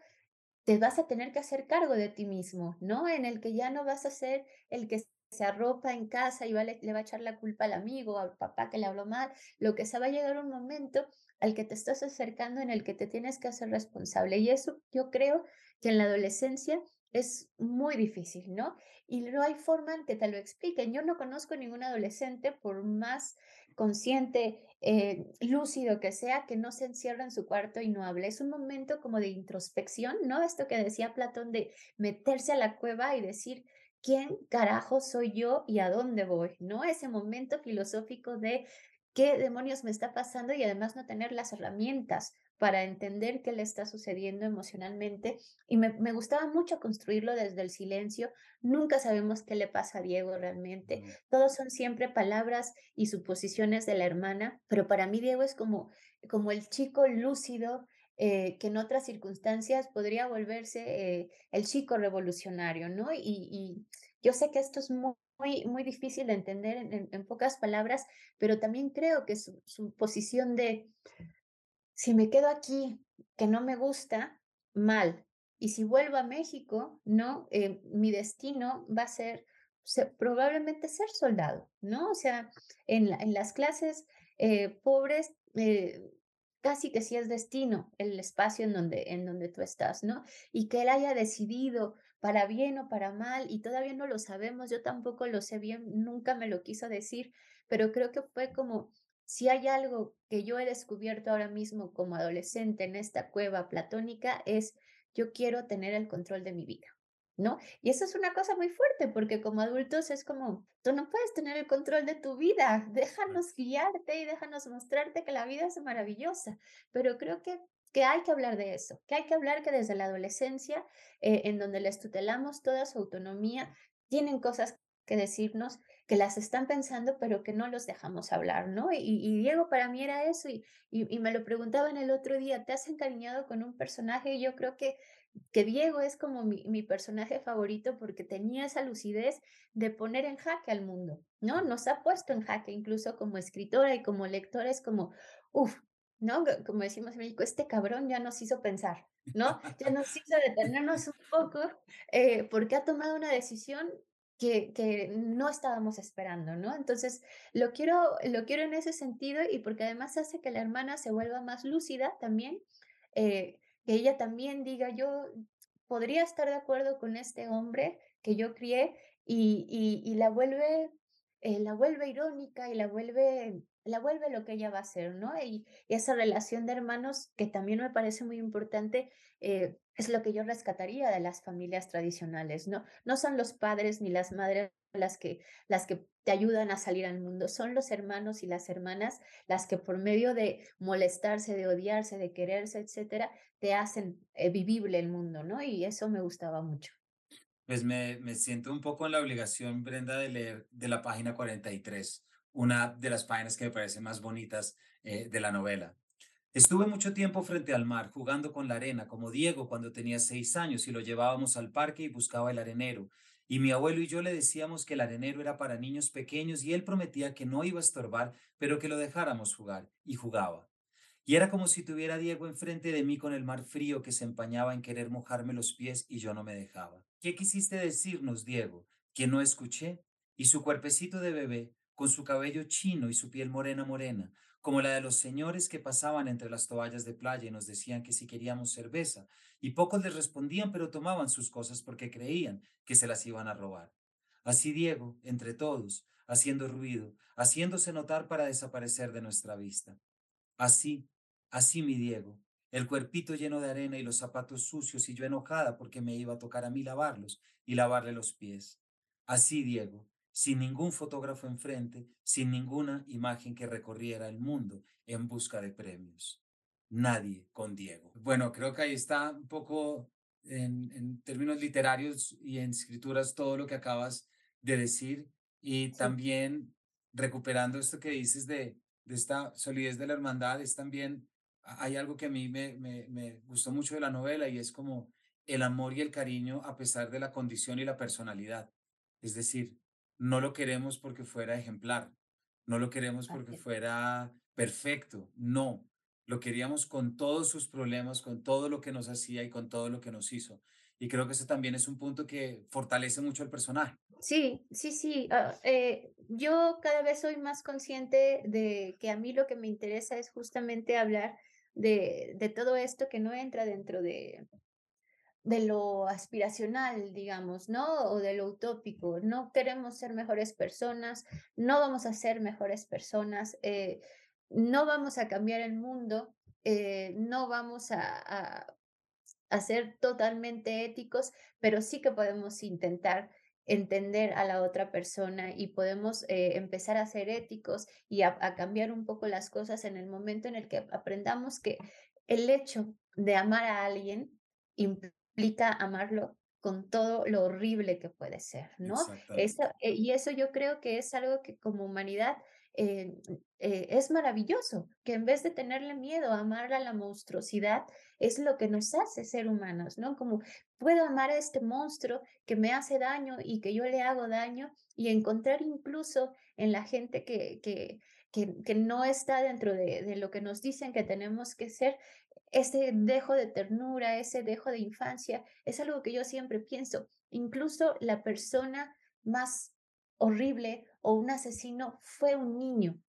te vas a tener que hacer cargo de ti mismo, ¿no? En el que ya no vas a ser el que se arropa en casa y va, le, le va a echar la culpa al amigo, al papá que le habló mal, lo que se va a llegar un momento al que te estás acercando en el que te tienes que hacer responsable. Y eso yo creo que en la adolescencia es muy difícil, ¿no? Y no hay forma en que te lo expliquen. Yo no conozco ningún adolescente, por más consciente, eh, lúcido que sea, que no se encierra en su cuarto y no habla. Es un momento como de introspección, ¿no? Esto que decía Platón de meterse a la cueva y decir, ¿quién carajo soy yo y a dónde voy? ¿No? Ese momento filosófico de qué demonios me está pasando y además no tener las herramientas para entender qué le está sucediendo emocionalmente. Y me, me gustaba mucho construirlo desde el silencio. Nunca sabemos qué le pasa a Diego realmente. Todos son siempre palabras y suposiciones de la hermana, pero para mí Diego es como, como el chico lúcido eh, que en otras circunstancias podría volverse eh, el chico revolucionario, ¿no? Y, y yo sé que esto es muy muy, muy difícil de entender en, en pocas palabras, pero también creo que su, su posición de si me quedo aquí, que no me gusta, mal. Y si vuelvo a México, ¿no? Eh, mi destino va a ser, probablemente ser soldado, ¿no? O sea, en, las clases eh, pobres, eh, casi que sí es destino el espacio en donde, en donde tú estás, ¿no? Y que él haya decidido para bien o para mal, y todavía no lo sabemos, yo tampoco lo sé bien, nunca me lo quiso decir, pero creo que fue como si hay algo que yo he descubierto ahora mismo como adolescente en esta cueva platónica es yo quiero tener el control de mi vida, ¿no? Y eso es una cosa muy fuerte porque como adultos es como, tú no puedes tener el control de tu vida, déjanos guiarte y déjanos mostrarte que la vida es maravillosa, pero creo que que hay que hablar de eso, que hay que hablar que desde la adolescencia, eh, en donde les tutelamos toda su autonomía, tienen cosas que decirnos, que las están pensando, pero que no los dejamos hablar, ¿no? Y, Diego para mí era eso, y, y, me lo preguntaban el otro día, ¿te has encariñado con un personaje? Y yo creo que, que Diego es como mi, mi personaje favorito porque tenía esa lucidez de poner en jaque al mundo, ¿no? Nos ha puesto en jaque incluso como escritora y como lectora, es como, uff, ¿no? Como decimos en México, este cabrón ya nos hizo pensar, ¿no? Ya nos hizo detenernos un poco eh, porque ha tomado una decisión que, no estábamos esperando, ¿no? Entonces, lo quiero, lo quiero en ese sentido y porque además hace que la hermana se vuelva más lúcida también, eh, que ella también diga, yo podría estar de acuerdo con este hombre que yo crié y, la vuelve eh, la vuelve irónica y la vuelve, la vuelve lo que ella va a ser, ¿no? Y, esa relación de hermanos que también me parece muy importante, eh, es lo que yo rescataría de las familias tradicionales, ¿no? No son los padres ni las madres las que, las que te ayudan a salir al mundo, son los hermanos y las hermanas las que por medio de molestarse, de odiarse, de quererse, etcétera, te hacen eh, vivible el mundo, ¿no? Y eso me gustaba mucho. Pues me, me siento un poco en la obligación, Brenda, de leer de la página 43, una de las páginas que me parecen más bonitas eh, de la novela. Estuve mucho tiempo frente al mar, jugando con la arena, como Diego cuando tenía seis años y lo llevábamos al parque y buscaba el arenero. Y mi abuelo y yo le decíamos que el arenero era para niños pequeños y él prometía que no iba a estorbar, pero que lo dejáramos jugar. Y jugaba. Y era como si tuviera a Diego enfrente de mí con el mar frío que se empañaba en querer mojarme los pies y yo no me dejaba. ¿Qué quisiste decirnos, Diego? ¿Que no escuché? Y su cuerpecito de bebé, con su cabello chino y su piel morena morena, como la de los señores que pasaban entre las toallas de playa y nos decían que si queríamos cerveza, y pocos les respondían, pero tomaban sus cosas porque creían que se las iban a robar. Así Diego, entre todos, haciendo ruido, haciéndose notar para desaparecer de nuestra vista. Así, Así mi Diego, el cuerpito lleno de arena y los zapatos sucios y yo enojada porque me iba a tocar a mí lavarlos y lavarle los pies. Así Diego, sin ningún fotógrafo enfrente, sin ninguna imagen que recorriera el mundo en busca de premios. Nadie con Diego. Bueno, creo que ahí está un poco en, términos literarios y en escrituras todo lo que acabas de decir y también recuperando esto que dices de, de esta solidez de la hermandad es también hay algo que a mí me, me, gustó mucho de la novela y es como el amor y el cariño a pesar de la condición y la personalidad. Es decir, no lo queremos porque fuera ejemplar, no lo queremos porque fuera perfecto, no, lo queríamos con todos sus problemas, con todo lo que nos hacía y con todo lo que nos hizo. Y creo que ese también es un punto que fortalece mucho el personaje. Sí, sí, sí. Ah, eh, yo cada vez soy más consciente de que a mí lo que me interesa es justamente hablar de, de todo esto que no entra dentro de, de lo aspiracional, digamos, ¿no? O de lo utópico. No queremos ser mejores personas, no vamos a ser mejores personas, eh, no vamos a cambiar el mundo, eh, no vamos a, a, ser totalmente éticos, pero sí que podemos intentar entender a la otra persona y podemos eh, empezar a ser éticos y a, cambiar un poco las cosas en el momento en el que aprendamos que el hecho de amar a alguien implica amarlo con todo lo horrible que puede ser, ¿no? Eso, eh, y eso yo creo que es algo que como humanidad eh, eh, es maravilloso, que en vez de tenerle miedo, amar a la monstruosidad es lo que nos hace ser humanos, ¿no? Como puedo amar a este monstruo que me hace daño y que yo le hago daño y encontrar incluso en la gente que, que, que, que no está dentro de, de lo que nos dicen que tenemos que ser, ese dejo de ternura, ese dejo de infancia, es algo que yo siempre pienso. Incluso la persona más horrible o un asesino fue un niño.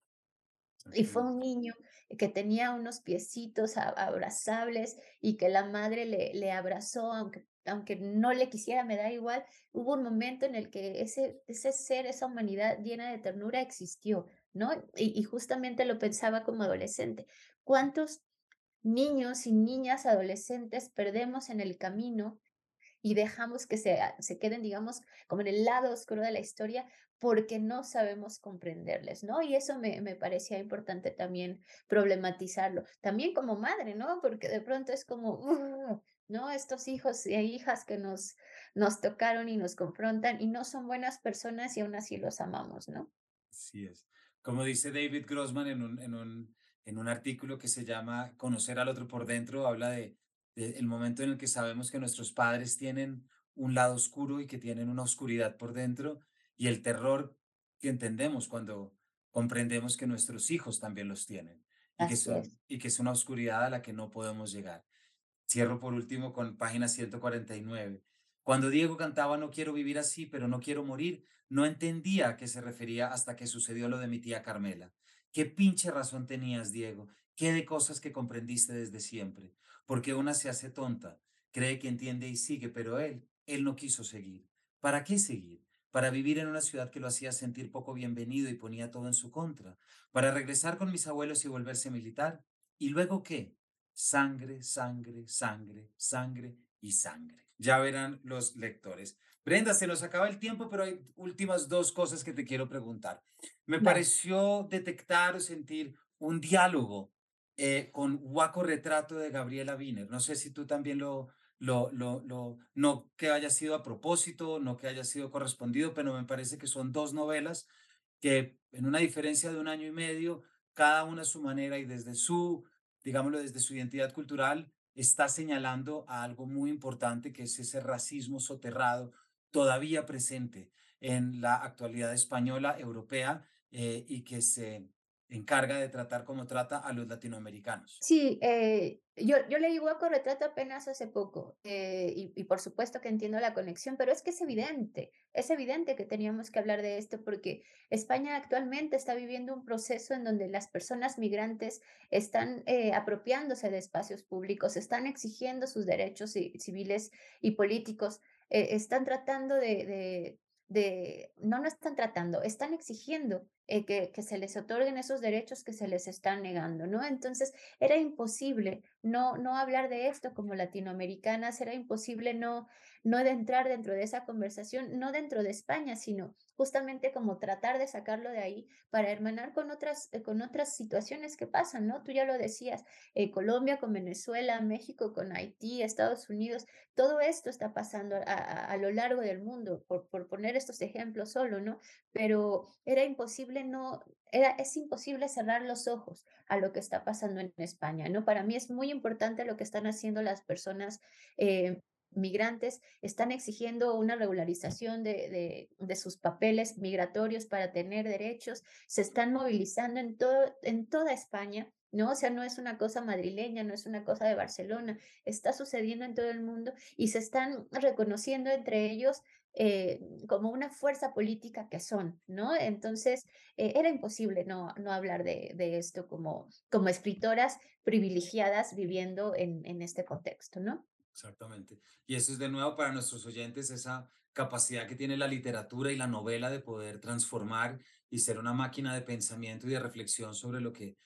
Y fue un niño que tenía unos piecitos abrazables y que la madre le, le abrazó, aunque, aunque no le quisiera, me da igual. Hubo un momento en el que ese, ese ser, esa humanidad llena de ternura existió, ¿no? Y, justamente lo pensaba como adolescente. ¿Cuántos niños y niñas adolescentes perdemos en el camino y dejamos que se, se queden, digamos, como en el lado oscuro de la historia porque no sabemos comprenderles, ¿no? Y eso me, me parecía importante también problematizarlo. También como madre, ¿no? Porque de pronto es como, "Ugh", ¿no? Estos hijos e hijas que nos, nos tocaron y nos confrontan y no son buenas personas y aún así los amamos, ¿no? Así es. Como dice David Grossman en un, en un, en un artículo que se llama Conocer al otro por dentro, habla de, de el momento en el que sabemos que nuestros padres tienen un lado oscuro y que tienen una oscuridad por dentro y el terror que entendemos cuando comprendemos que nuestros hijos también los tienen y que son es. y que es una oscuridad a la que no podemos llegar. Cierro por último con página 149. Cuando Diego cantaba No quiero vivir así, pero no quiero morir, no entendía a qué se refería hasta que sucedió lo de mi tía Carmela. ¿Qué pinche razón tenías, Diego? ¿Qué de cosas que comprendiste desde siempre? Porque una se hace tonta, cree que entiende y sigue, pero él, él no quiso seguir. ¿Para qué seguir? Para vivir en una ciudad que lo hacía sentir poco bienvenido y ponía todo en su contra. Para regresar con mis abuelos y volverse militar. ¿Y luego qué? Sangre, sangre, sangre, sangre y sangre. Ya verán los lectores. Brenda, se nos acaba el tiempo, pero hay últimas dos cosas que te quiero preguntar. Me Vale. pareció detectar o sentir un diálogo eh, con Guaco Retrato de Gabriela Wiener. No sé si tú también lo, lo, lo, lo, no que haya sido a propósito, no que haya sido correspondido, pero me parece que son dos novelas que en una diferencia de un año y medio, cada una a su manera y desde su digámoslo, desde su identidad cultural, está señalando a algo muy importante, que es ese racismo soterrado todavía presente en la actualidad española, europea, eh, y que se encarga de tratar como trata a los latinoamericanos. Sí, eh, yo, yo leí Hueco Retrato apenas hace poco eh, y, por supuesto que entiendo la conexión, pero es que es evidente, es evidente que teníamos que hablar de esto porque España actualmente está viviendo un proceso en donde las personas migrantes están eh, apropiándose de espacios públicos, están exigiendo sus derechos ci- civiles y políticos, están tratando de, de- no, no están tratando, están exigiendo eh, que, que se les otorguen esos derechos que se les están negando, ¿no? Entonces, era imposible no, no hablar de esto como latinoamericanas, era imposible no, no de entrar dentro de esa conversación, no dentro de España, sino justamente como tratar de sacarlo de ahí para hermanar con otras, eh, con otras situaciones que pasan, ¿no? Tú ya lo decías, eh, Colombia con Venezuela, México con Haití, Estados Unidos, todo esto está pasando a, a- a lo largo del mundo, por, por poner estos ejemplos solo, ¿no? Pero era imposible no, es imposible cerrar los ojos a lo que está pasando en España, ¿no? Para mí es muy importante lo que están haciendo las personas eh, migrantes, están exigiendo una regularización de, de, de, sus papeles migratorios para tener derechos, se están movilizando en, todo, en toda España. ¿no? O sea, no es una cosa madrileña, no es una cosa de Barcelona, está sucediendo en todo el mundo y se están reconociendo entre ellos eh, como una fuerza política que son, ¿no? Entonces, eh, era imposible no, no hablar de, de, esto como, como escritoras privilegiadas viviendo en, en este contexto, ¿no? Exactamente. Y eso es de nuevo para nuestros oyentes esa capacidad que tiene la literatura y la novela de poder transformar y ser una máquina de pensamiento y de reflexión sobre lo que,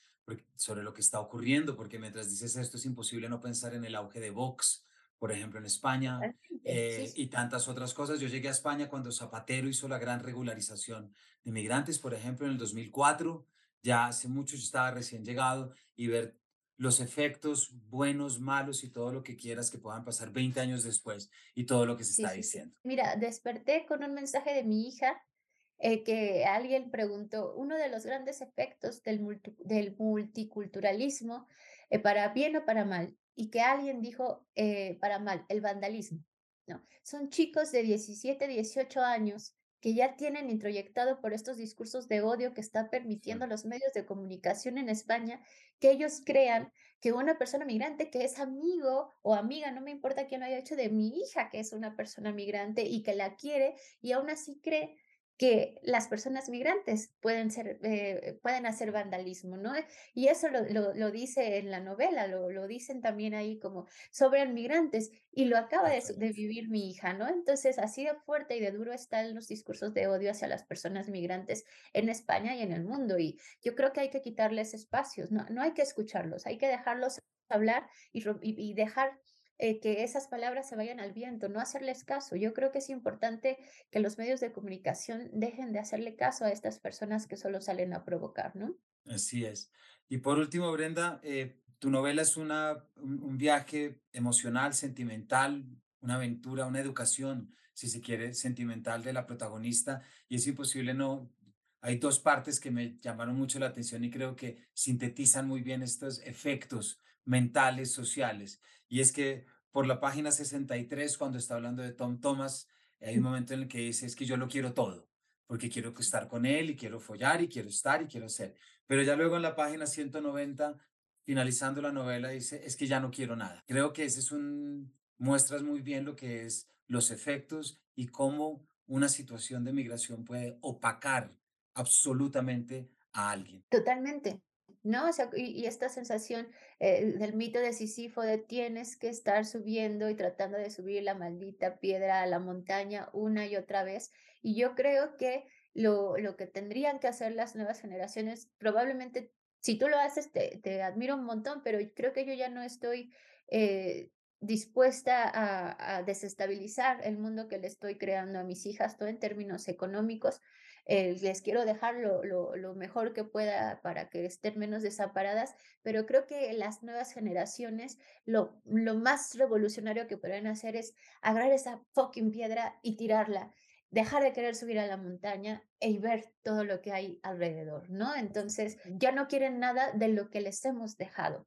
sobre lo que está ocurriendo, porque mientras dices esto es imposible no pensar en el auge de Vox, por ejemplo, en España, eh, sí. y tantas otras cosas. Yo llegué a España cuando Zapatero hizo la gran regularización de migrantes, por ejemplo, en el 2004, ya hace mucho, yo estaba recién llegado, y ver los efectos buenos, malos y todo lo que quieras que puedan pasar 20 años después y todo lo que se Sí, está sí, diciendo. Mira, desperté con un mensaje de mi hija eh, que alguien preguntó, uno de los grandes efectos del, del multiculturalismo, eh, para bien o para mal, y que alguien dijo eh, para mal, el vandalismo. No, son chicos de 17, 18 años que ya tienen introyectado por estos discursos de odio que está permitiendo los medios de comunicación en España, que ellos crean que una persona migrante que es amigo o amiga, no me importa quién lo haya hecho, de mi hija que es una persona migrante y que la quiere y aún así cree que las personas migrantes pueden, ser, eh, pueden hacer vandalismo, ¿no? Y eso lo, lo, dice en la novela, lo, lo, dicen también ahí como sobre migrantes, y lo acaba de, de, vivir mi hija, ¿no? Entonces, así de fuerte y de duro están los discursos de odio hacia las personas migrantes en España y en el mundo, y yo creo que hay que quitarles espacios, no, no hay que escucharlos, hay que dejarlos hablar y, y, y dejar eh, que esas palabras se vayan al viento, no hacerles caso. Yo creo que es importante que los medios de comunicación dejen de hacerle caso a estas personas que solo salen a provocar, ¿no? Así es. Y por último, Brenda, eh, tu novela es una, un, viaje emocional, sentimental, una aventura, una educación, si se quiere, sentimental de la protagonista. Y es imposible no... Hay dos partes que me llamaron mucho la atención y creo que sintetizan muy bien estos efectos mentales, sociales. Y es que por la página 63, cuando está hablando de Tom Thomas, hay un momento en el que dice, es que yo lo quiero todo, porque quiero estar con él y quiero follar y quiero estar y quiero ser. Pero ya luego en la página 190, finalizando la novela, dice, es que ya no quiero nada. Creo que ese es un, muestras muy bien lo que es los efectos y cómo una situación de migración puede opacar absolutamente a alguien. Totalmente. ¿No? O sea, y, esta sensación eh, del mito de Sísifo de tienes que estar subiendo y tratando de subir la maldita piedra a la montaña una y otra vez. Y yo creo que lo, lo que tendrían que hacer las nuevas generaciones, probablemente, si tú lo haces, te, te admiro un montón, pero creo que yo ya no estoy eh, dispuesta a, desestabilizar el mundo que le estoy creando a mis hijas, todo en términos económicos, eh, les quiero dejar lo, mejor que pueda para que estén menos desamparadas, pero creo que las nuevas generaciones lo, más revolucionario que pueden hacer es agarrar esa fucking piedra y tirarla dejar de querer subir a la montaña y ver todo lo que hay alrededor, ¿no? Entonces, ya no quieren nada de lo que les hemos dejado,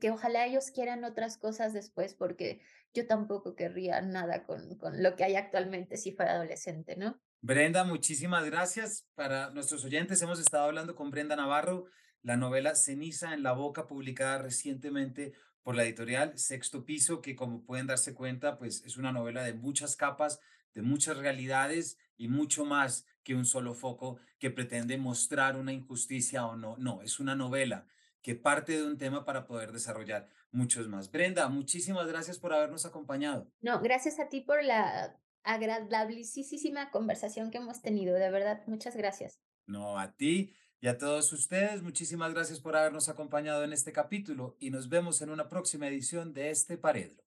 que ojalá ellos quieran otras cosas después, porque yo tampoco querría nada con, con lo que hay actualmente si fuera adolescente, ¿no? Brenda, muchísimas gracias. Para nuestros oyentes, hemos estado hablando con Brenda Navarro, la novela Ceniza en la Boca, publicada recientemente por la editorial Sexto Piso, que como pueden darse cuenta, pues es una novela de muchas capas, de muchas realidades y mucho más que un solo foco que pretende mostrar una injusticia o no. No, es una novela que parte de un tema para poder desarrollar muchos más. Brenda, muchísimas gracias por habernos acompañado. No, gracias a ti por la agradabilísima conversación que hemos tenido. De verdad, muchas gracias. No, a ti y a todos ustedes, muchísimas gracias por habernos acompañado en este capítulo y nos vemos en una próxima edición de este Paredro.